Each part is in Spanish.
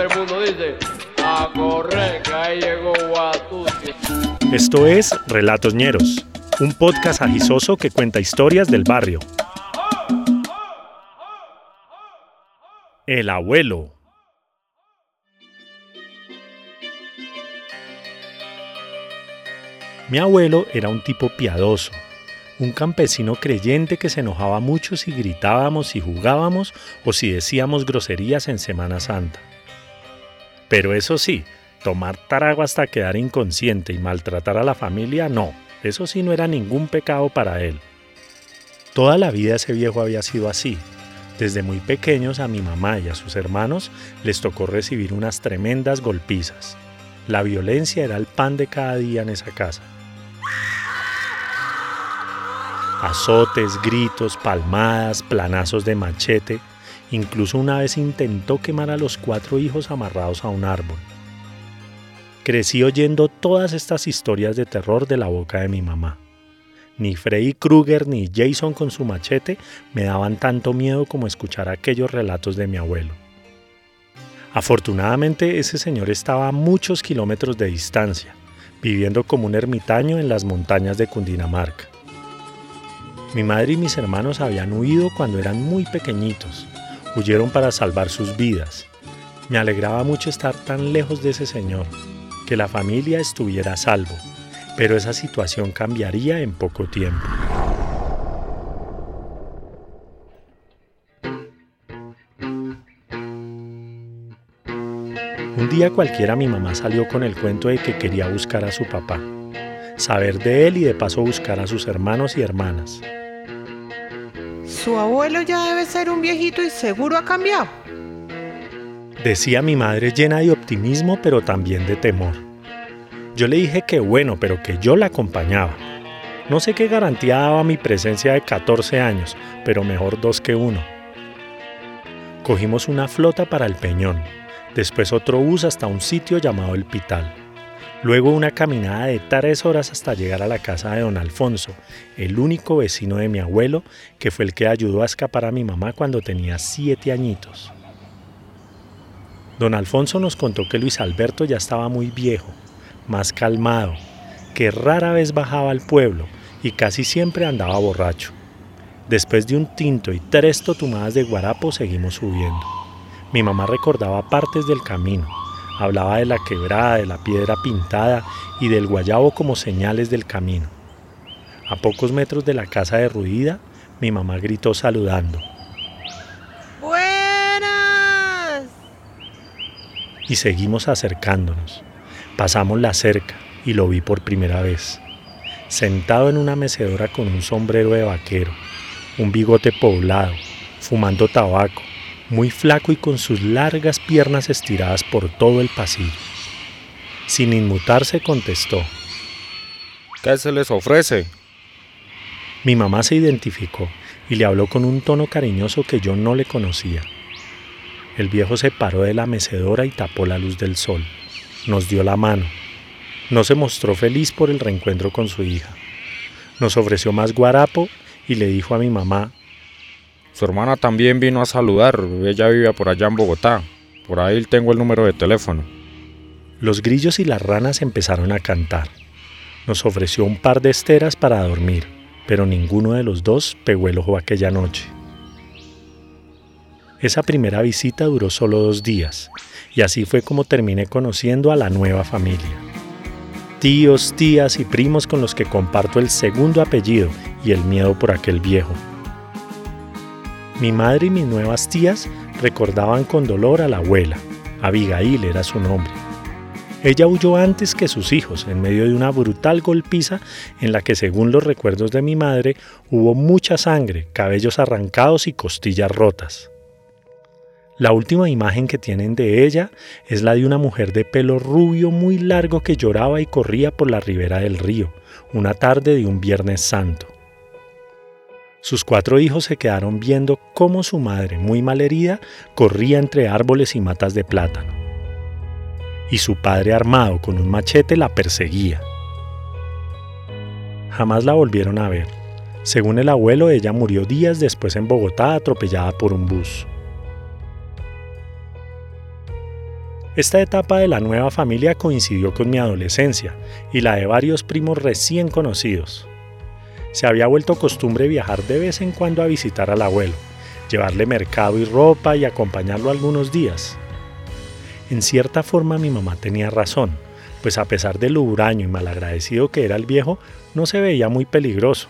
el mundo dice, a correr, que ahí llegó. Esto es Relatos Ñeros, un podcast agisoso que cuenta historias del barrio. El abuelo. Mi abuelo era un tipo piadoso, un campesino creyente que se enojaba mucho si gritábamos, si jugábamos o si decíamos groserías en Semana Santa. Pero eso sí, tomar tarago hasta quedar inconsciente y maltratar a la familia, no, eso sí no era ningún pecado para él. Toda la vida ese viejo había sido así. Desde muy pequeños a mi mamá y a sus hermanos les tocó recibir unas tremendas golpizas. La violencia era el pan de cada día en esa casa. Azotes, gritos, palmadas, planazos de machete. Incluso una vez intentó quemar a los cuatro hijos amarrados a un árbol. Crecí oyendo todas estas historias de terror de la boca de mi mamá. Ni Freddy Krueger ni Jason con su machete me daban tanto miedo como escuchar aquellos relatos de mi abuelo. Afortunadamente ese señor estaba a muchos kilómetros de distancia, viviendo como un ermitaño en las montañas de Cundinamarca. Mi madre y mis hermanos habían huido cuando eran muy pequeñitos. Huyeron para salvar sus vidas. Me alegraba mucho estar tan lejos de ese señor, que la familia estuviera a salvo, pero esa situación cambiaría en poco tiempo. Un día cualquiera mi mamá salió con el cuento de que quería buscar a su papá, saber de él y de paso buscar a sus hermanos y hermanas. Su abuelo ya debe ser un viejito y seguro ha cambiado. Decía mi madre llena de optimismo pero también de temor. Yo le dije que bueno, pero que yo la acompañaba. No sé qué garantía daba mi presencia de 14 años, pero mejor dos que uno. Cogimos una flota para el Peñón, después otro bus hasta un sitio llamado El Pital. Luego una caminada de tres horas hasta llegar a la casa de don Alfonso, el único vecino de mi abuelo, que fue el que ayudó a escapar a mi mamá cuando tenía siete añitos. Don Alfonso nos contó que Luis Alberto ya estaba muy viejo, más calmado, que rara vez bajaba al pueblo y casi siempre andaba borracho. Después de un tinto y tres totumadas de guarapo seguimos subiendo. Mi mamá recordaba partes del camino, Hablaba de la quebrada, de la piedra pintada y del guayabo como señales del camino. A pocos metros de la casa derruida, mi mamá gritó saludando. ¡Buenas! Y seguimos acercándonos. Pasamos la cerca y lo vi por primera vez. Sentado en una mecedora con un sombrero de vaquero, un bigote poblado, fumando tabaco, muy flaco y con sus largas piernas estiradas por todo el pasillo. Sin inmutarse contestó. ¿Qué se les ofrece? Mi mamá se identificó y le habló con un tono cariñoso que yo no le conocía. El viejo se paró de la mecedora y tapó la luz del sol. Nos dio la mano. No se mostró feliz por el reencuentro con su hija. Nos ofreció más guarapo y le dijo a mi mamá su hermana también vino a saludar, ella vivía por allá en Bogotá. Por ahí tengo el número de teléfono. Los grillos y las ranas empezaron a cantar. Nos ofreció un par de esteras para dormir, pero ninguno de los dos pegó el ojo aquella noche. Esa primera visita duró solo dos días, y así fue como terminé conociendo a la nueva familia. Tíos, tías y primos con los que comparto el segundo apellido y el miedo por aquel viejo. Mi madre y mis nuevas tías recordaban con dolor a la abuela. Abigail era su nombre. Ella huyó antes que sus hijos en medio de una brutal golpiza en la que, según los recuerdos de mi madre, hubo mucha sangre, cabellos arrancados y costillas rotas. La última imagen que tienen de ella es la de una mujer de pelo rubio muy largo que lloraba y corría por la ribera del río, una tarde de un Viernes Santo. Sus cuatro hijos se quedaron viendo cómo su madre, muy malherida, corría entre árboles y matas de plátano. Y su padre armado con un machete la perseguía. Jamás la volvieron a ver. Según el abuelo, ella murió días después en Bogotá atropellada por un bus. Esta etapa de la nueva familia coincidió con mi adolescencia y la de varios primos recién conocidos. Se había vuelto costumbre viajar de vez en cuando a visitar al abuelo, llevarle mercado y ropa y acompañarlo algunos días. En cierta forma mi mamá tenía razón, pues a pesar de lo huraño y malagradecido que era el viejo, no se veía muy peligroso.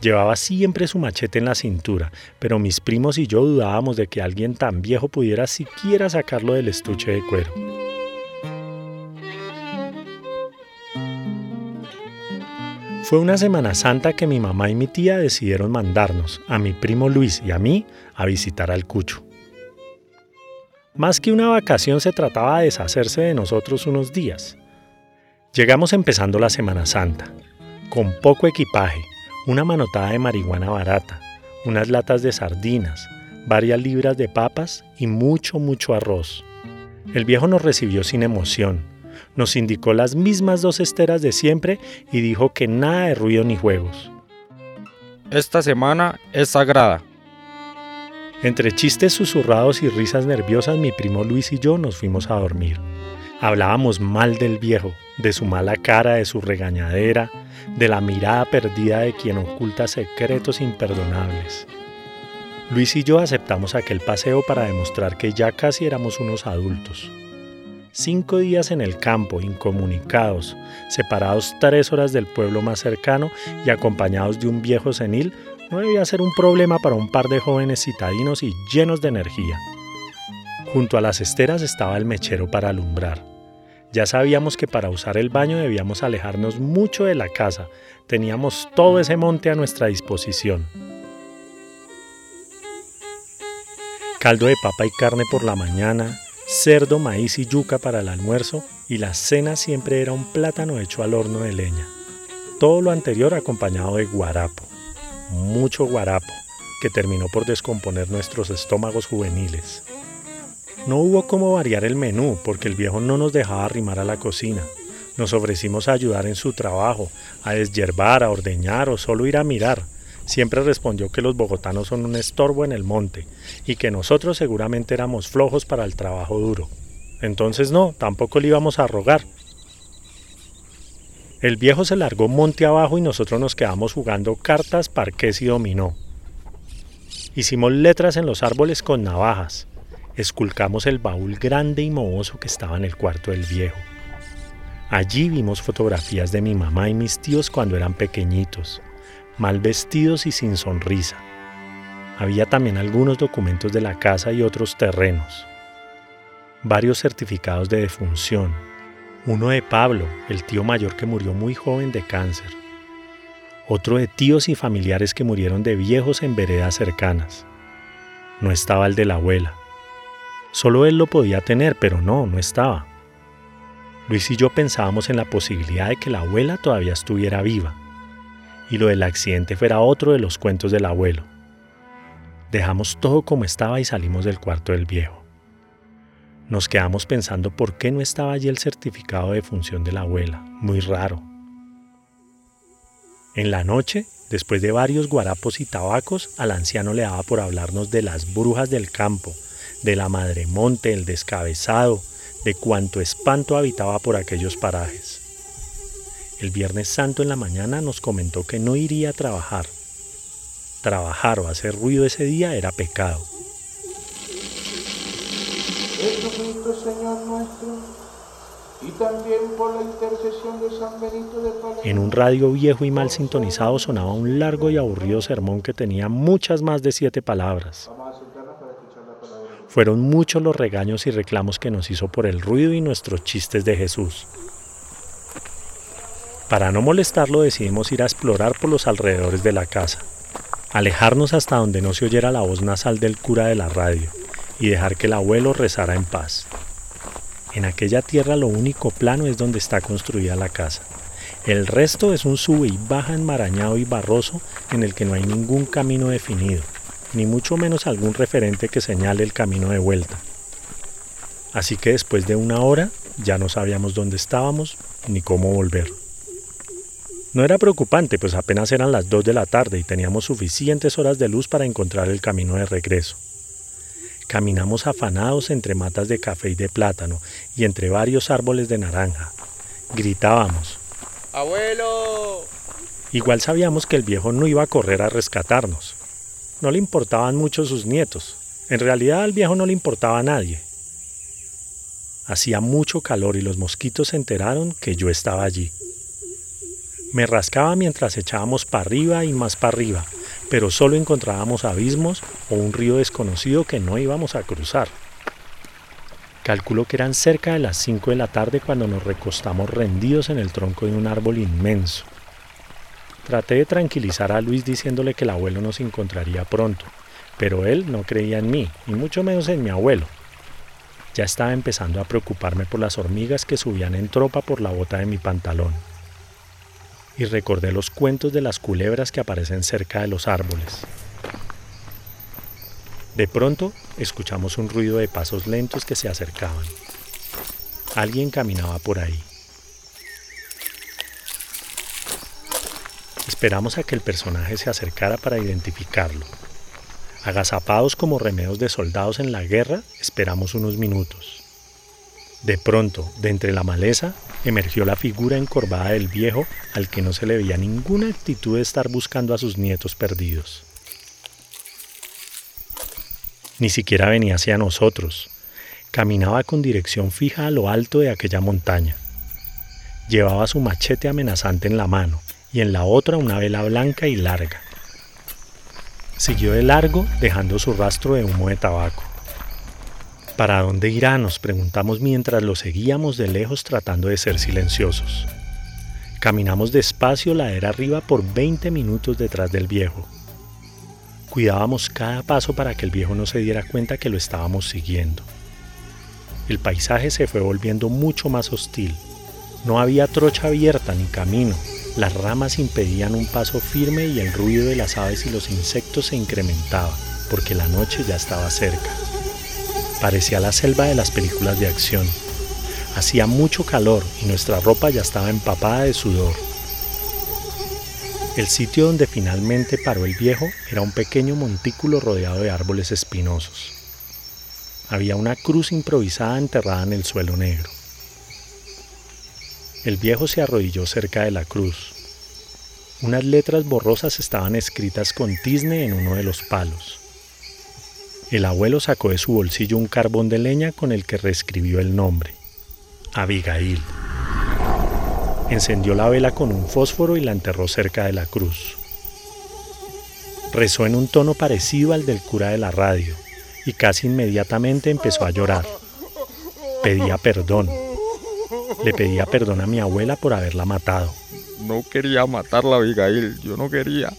Llevaba siempre su machete en la cintura, pero mis primos y yo dudábamos de que alguien tan viejo pudiera siquiera sacarlo del estuche de cuero. Fue una Semana Santa que mi mamá y mi tía decidieron mandarnos, a mi primo Luis y a mí, a visitar al Cucho. Más que una vacación se trataba de deshacerse de nosotros unos días. Llegamos empezando la Semana Santa, con poco equipaje, una manotada de marihuana barata, unas latas de sardinas, varias libras de papas y mucho, mucho arroz. El viejo nos recibió sin emoción, nos indicó las mismas dos esteras de siempre y dijo que nada de ruido ni juegos. Esta semana es sagrada. Entre chistes susurrados y risas nerviosas, mi primo Luis y yo nos fuimos a dormir. Hablábamos mal del viejo, de su mala cara, de su regañadera, de la mirada perdida de quien oculta secretos imperdonables. Luis y yo aceptamos aquel paseo para demostrar que ya casi éramos unos adultos. Cinco días en el campo, incomunicados, separados tres horas del pueblo más cercano y acompañados de un viejo senil, no debía ser un problema para un par de jóvenes citadinos y llenos de energía. Junto a las esteras estaba el mechero para alumbrar. Ya sabíamos que para usar el baño debíamos alejarnos mucho de la casa. Teníamos todo ese monte a nuestra disposición. Caldo de papa y carne por la mañana, cerdo, maíz y yuca para el almuerzo y la cena siempre era un plátano hecho al horno de leña. Todo lo anterior acompañado de guarapo, mucho guarapo, que terminó por descomponer nuestros estómagos juveniles. No hubo cómo variar el menú porque el viejo no nos dejaba arrimar a la cocina. Nos ofrecimos a ayudar en su trabajo, a deshiervar, a ordeñar o solo ir a mirar. Siempre respondió que los bogotanos son un estorbo en el monte y que nosotros seguramente éramos flojos para el trabajo duro. Entonces no, tampoco le íbamos a rogar. El viejo se largó monte abajo y nosotros nos quedamos jugando cartas, parqués y dominó. Hicimos letras en los árboles con navajas esculcamos el baúl grande y mohoso que estaba en el cuarto del viejo. Allí vimos fotografías de mi mamá y mis tíos cuando eran pequeñitos, mal vestidos y sin sonrisa. Había también algunos documentos de la casa y otros terrenos. Varios certificados de defunción. Uno de Pablo, el tío mayor que murió muy joven de cáncer. Otro de tíos y familiares que murieron de viejos en veredas cercanas. No estaba el de la abuela. Solo él lo podía tener, pero no, no estaba. Luis y yo pensábamos en la posibilidad de que la abuela todavía estuviera viva, y lo del accidente fuera otro de los cuentos del abuelo. Dejamos todo como estaba y salimos del cuarto del viejo. Nos quedamos pensando por qué no estaba allí el certificado de función de la abuela, muy raro. En la noche, después de varios guarapos y tabacos, al anciano le daba por hablarnos de las brujas del campo, de la madre monte, el descabezado, de cuanto espanto habitaba por aquellos parajes. El Viernes Santo en la mañana nos comentó que no iría a trabajar. Trabajar o hacer ruido ese día era pecado. En un radio viejo y mal sintonizado sonaba un largo y aburrido sermón que tenía muchas más de siete palabras. Fueron muchos los regaños y reclamos que nos hizo por el ruido y nuestros chistes de Jesús. Para no molestarlo decidimos ir a explorar por los alrededores de la casa, alejarnos hasta donde no se oyera la voz nasal del cura de la radio y dejar que el abuelo rezara en paz. En aquella tierra lo único plano es donde está construida la casa. El resto es un sube y baja enmarañado y barroso en el que no hay ningún camino definido ni mucho menos algún referente que señale el camino de vuelta. Así que después de una hora ya no sabíamos dónde estábamos ni cómo volver. No era preocupante, pues apenas eran las 2 de la tarde y teníamos suficientes horas de luz para encontrar el camino de regreso. Caminamos afanados entre matas de café y de plátano y entre varios árboles de naranja. Gritábamos. ¡Abuelo! Igual sabíamos que el viejo no iba a correr a rescatarnos. No le importaban mucho sus nietos. En realidad al viejo no le importaba a nadie. Hacía mucho calor y los mosquitos se enteraron que yo estaba allí. Me rascaba mientras echábamos para arriba y más para arriba, pero solo encontrábamos abismos o un río desconocido que no íbamos a cruzar. Calculo que eran cerca de las 5 de la tarde cuando nos recostamos rendidos en el tronco de un árbol inmenso. Traté de tranquilizar a Luis diciéndole que el abuelo nos encontraría pronto, pero él no creía en mí, y mucho menos en mi abuelo. Ya estaba empezando a preocuparme por las hormigas que subían en tropa por la bota de mi pantalón. Y recordé los cuentos de las culebras que aparecen cerca de los árboles. De pronto escuchamos un ruido de pasos lentos que se acercaban. Alguien caminaba por ahí. Esperamos a que el personaje se acercara para identificarlo. Agazapados como remedos de soldados en la guerra, esperamos unos minutos. De pronto, de entre la maleza, emergió la figura encorvada del viejo al que no se le veía ninguna actitud de estar buscando a sus nietos perdidos. Ni siquiera venía hacia nosotros. Caminaba con dirección fija a lo alto de aquella montaña. Llevaba su machete amenazante en la mano y en la otra una vela blanca y larga. Siguió de largo, dejando su rastro de humo de tabaco. ¿Para dónde irá? nos preguntamos mientras lo seguíamos de lejos tratando de ser silenciosos. Caminamos despacio ladera arriba por 20 minutos detrás del viejo. Cuidábamos cada paso para que el viejo no se diera cuenta que lo estábamos siguiendo. El paisaje se fue volviendo mucho más hostil. No había trocha abierta ni camino, las ramas impedían un paso firme y el ruido de las aves y los insectos se incrementaba, porque la noche ya estaba cerca. Parecía la selva de las películas de acción. Hacía mucho calor y nuestra ropa ya estaba empapada de sudor. El sitio donde finalmente paró el viejo era un pequeño montículo rodeado de árboles espinosos. Había una cruz improvisada enterrada en el suelo negro. El viejo se arrodilló cerca de la cruz. Unas letras borrosas estaban escritas con tizne en uno de los palos. El abuelo sacó de su bolsillo un carbón de leña con el que reescribió el nombre. Abigail. Encendió la vela con un fósforo y la enterró cerca de la cruz. Rezó en un tono parecido al del cura de la radio y casi inmediatamente empezó a llorar. Pedía perdón. Le pedía perdón a mi abuela por haberla matado. No quería matarla, Abigail, yo no quería.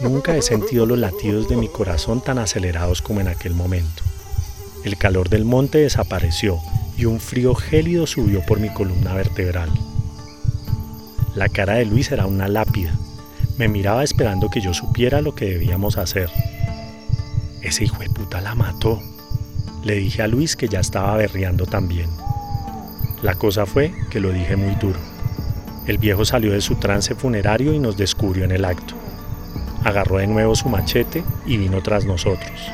Nunca he sentido los latidos de mi corazón tan acelerados como en aquel momento. El calor del monte desapareció y un frío gélido subió por mi columna vertebral. La cara de Luis era una lápida. Me miraba esperando que yo supiera lo que debíamos hacer. Ese hijo de puta la mató. Le dije a Luis que ya estaba berreando también. La cosa fue que lo dije muy duro. El viejo salió de su trance funerario y nos descubrió en el acto. Agarró de nuevo su machete y vino tras nosotros.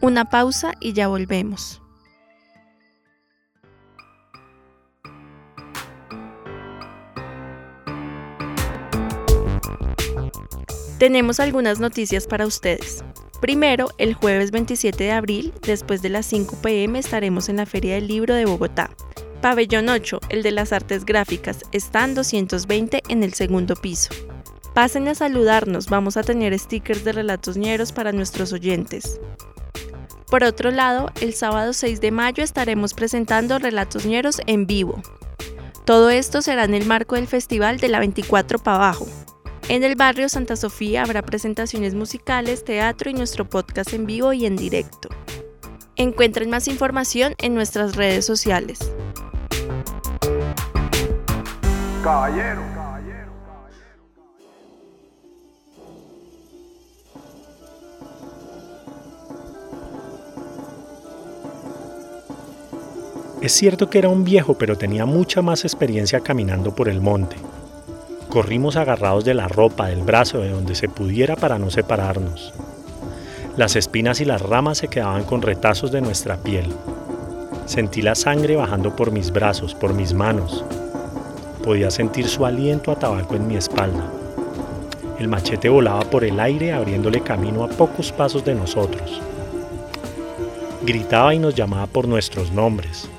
Una pausa y ya volvemos. Tenemos algunas noticias para ustedes. Primero, el jueves 27 de abril, después de las 5 pm, estaremos en la Feria del Libro de Bogotá. Pabellón 8, el de las artes gráficas, están 220 en el segundo piso. Pasen a saludarnos, vamos a tener stickers de relatos ñeros para nuestros oyentes. Por otro lado, el sábado 6 de mayo estaremos presentando Relatos ñeros en vivo. Todo esto será en el marco del Festival de la 24 para abajo, en el barrio Santa Sofía habrá presentaciones musicales, teatro y nuestro podcast en vivo y en directo. Encuentren más información en nuestras redes sociales. Caballero. Es cierto que era un viejo, pero tenía mucha más experiencia caminando por el monte Corrimos agarrados de la ropa, del brazo, de donde se pudiera para no separarnos. Las espinas y las ramas se quedaban con retazos de nuestra piel. Sentí la sangre bajando por mis brazos, por mis manos. Podía sentir su aliento a tabaco en mi espalda. El machete volaba por el aire abriéndole camino a pocos pasos de nosotros. Gritaba y nos llamaba por nuestros nombres.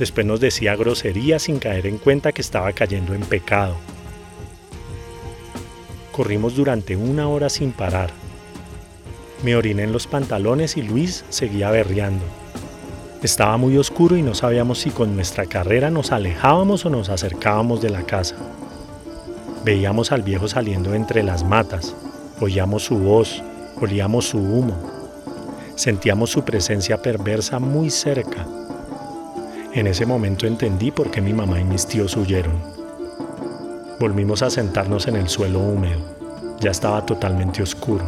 Después nos decía groserías sin caer en cuenta que estaba cayendo en pecado. Corrimos durante una hora sin parar. Me oriné en los pantalones y Luis seguía berreando. Estaba muy oscuro y no sabíamos si con nuestra carrera nos alejábamos o nos acercábamos de la casa. Veíamos al viejo saliendo entre las matas, oíamos su voz, olíamos su humo. Sentíamos su presencia perversa muy cerca. En ese momento entendí por qué mi mamá y mis tíos huyeron. Volvimos a sentarnos en el suelo húmedo. Ya estaba totalmente oscuro.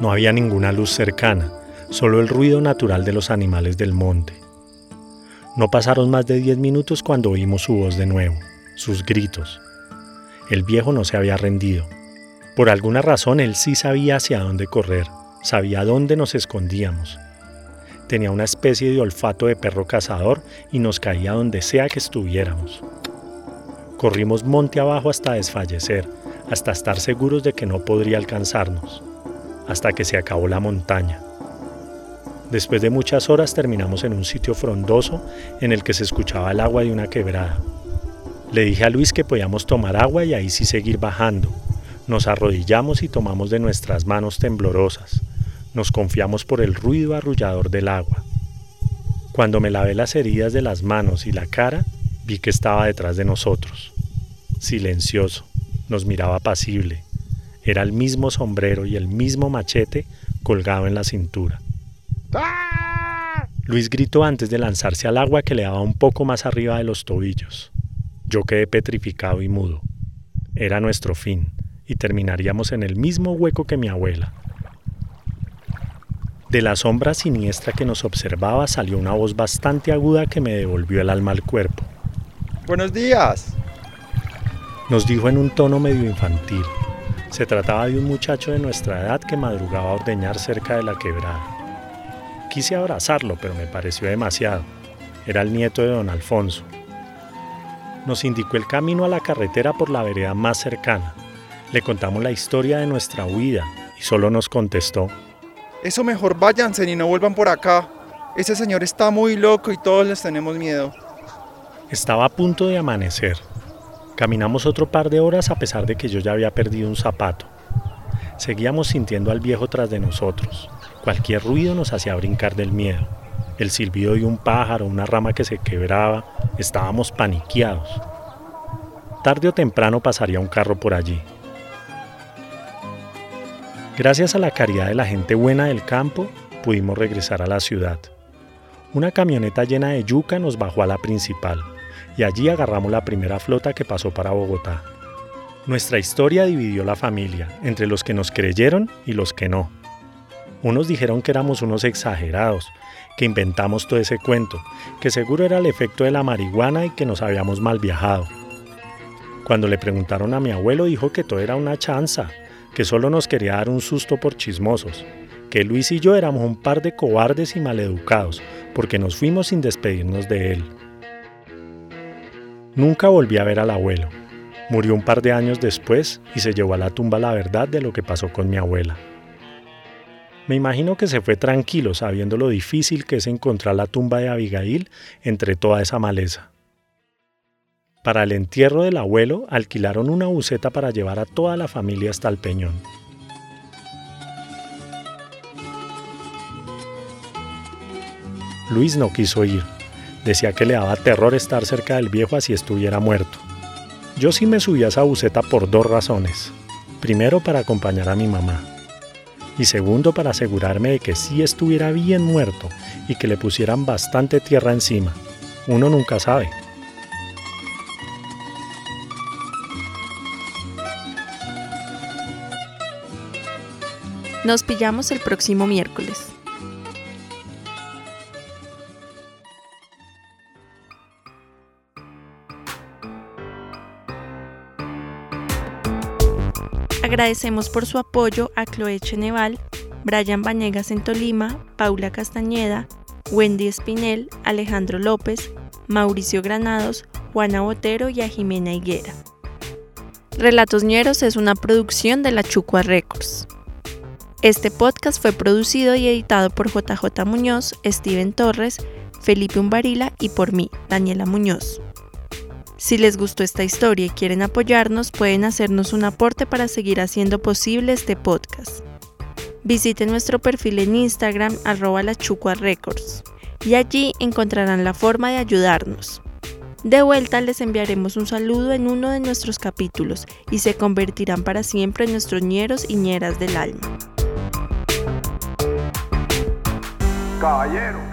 No había ninguna luz cercana, solo el ruido natural de los animales del monte. No pasaron más de diez minutos cuando oímos su voz de nuevo, sus gritos. El viejo no se había rendido. Por alguna razón él sí sabía hacia dónde correr, sabía dónde nos escondíamos. Tenía una especie de olfato de perro cazador y nos caía donde sea que estuviéramos. Corrimos monte abajo hasta desfallecer, hasta estar seguros de que no podría alcanzarnos, hasta que se acabó la montaña. Después de muchas horas terminamos en un sitio frondoso en el que se escuchaba el agua de una quebrada. Le dije a Luis que podíamos tomar agua y ahí sí seguir bajando. Nos arrodillamos y tomamos de nuestras manos temblorosas. Nos confiamos por el ruido arrullador del agua. Cuando me lavé las heridas de las manos y la cara, vi que estaba detrás de nosotros. Silencioso, nos miraba pasible. Era el mismo sombrero y el mismo machete colgado en la cintura. Luis gritó antes de lanzarse al agua que le daba un poco más arriba de los tobillos. Yo quedé petrificado y mudo. Era nuestro fin, y terminaríamos en el mismo hueco que mi abuela. De la sombra siniestra que nos observaba salió una voz bastante aguda que me devolvió el alma al cuerpo. Buenos días. Nos dijo en un tono medio infantil. Se trataba de un muchacho de nuestra edad que madrugaba a ordeñar cerca de la quebrada. Quise abrazarlo, pero me pareció demasiado. Era el nieto de don Alfonso. Nos indicó el camino a la carretera por la vereda más cercana. Le contamos la historia de nuestra huida y solo nos contestó. Eso mejor váyanse y no vuelvan por acá. Ese señor está muy loco y todos les tenemos miedo. Estaba a punto de amanecer. Caminamos otro par de horas a pesar de que yo ya había perdido un zapato. Seguíamos sintiendo al viejo tras de nosotros. Cualquier ruido nos hacía brincar del miedo. El silbido de un pájaro, una rama que se quebraba, estábamos paniqueados. Tarde o temprano pasaría un carro por allí. Gracias a la caridad de la gente buena del campo, pudimos regresar a la ciudad. Una camioneta llena de yuca nos bajó a la principal y allí agarramos la primera flota que pasó para Bogotá. Nuestra historia dividió la familia entre los que nos creyeron y los que no. Unos dijeron que éramos unos exagerados, que inventamos todo ese cuento, que seguro era el efecto de la marihuana y que nos habíamos mal viajado. Cuando le preguntaron a mi abuelo dijo que todo era una chanza, que solo nos quería dar un susto por chismosos, que Luis y yo éramos un par de cobardes y maleducados, porque nos fuimos sin despedirnos de él. Nunca volví a ver al abuelo. Murió un par de años después y se llevó a la tumba la verdad de lo que pasó con mi abuela. Me imagino que se fue tranquilo sabiendo lo difícil que es encontrar la tumba de Abigail entre toda esa maleza. Para el entierro del abuelo alquilaron una buceta para llevar a toda la familia hasta el peñón. Luis no quiso ir. Decía que le daba terror estar cerca del viejo así estuviera muerto. Yo sí me subí a esa buceta por dos razones. Primero para acompañar a mi mamá. Y segundo para asegurarme de que sí estuviera bien muerto y que le pusieran bastante tierra encima. Uno nunca sabe. Nos pillamos el próximo miércoles. Agradecemos por su apoyo a Chloe Cheneval, Brian Vanegas en Tolima, Paula Castañeda, Wendy Espinel, Alejandro López, Mauricio Granados, Juana Botero y a Jimena Higuera. Relatos Ñeros es una producción de la Chucua Records. Este podcast fue producido y editado por JJ Muñoz, Steven Torres, Felipe Umbarila y por mí, Daniela Muñoz. Si les gustó esta historia y quieren apoyarnos, pueden hacernos un aporte para seguir haciendo posible este podcast. Visiten nuestro perfil en Instagram arroba Records y allí encontrarán la forma de ayudarnos. De vuelta les enviaremos un saludo en uno de nuestros capítulos y se convertirán para siempre en nuestros ñeros y ñeras del alma. Caballero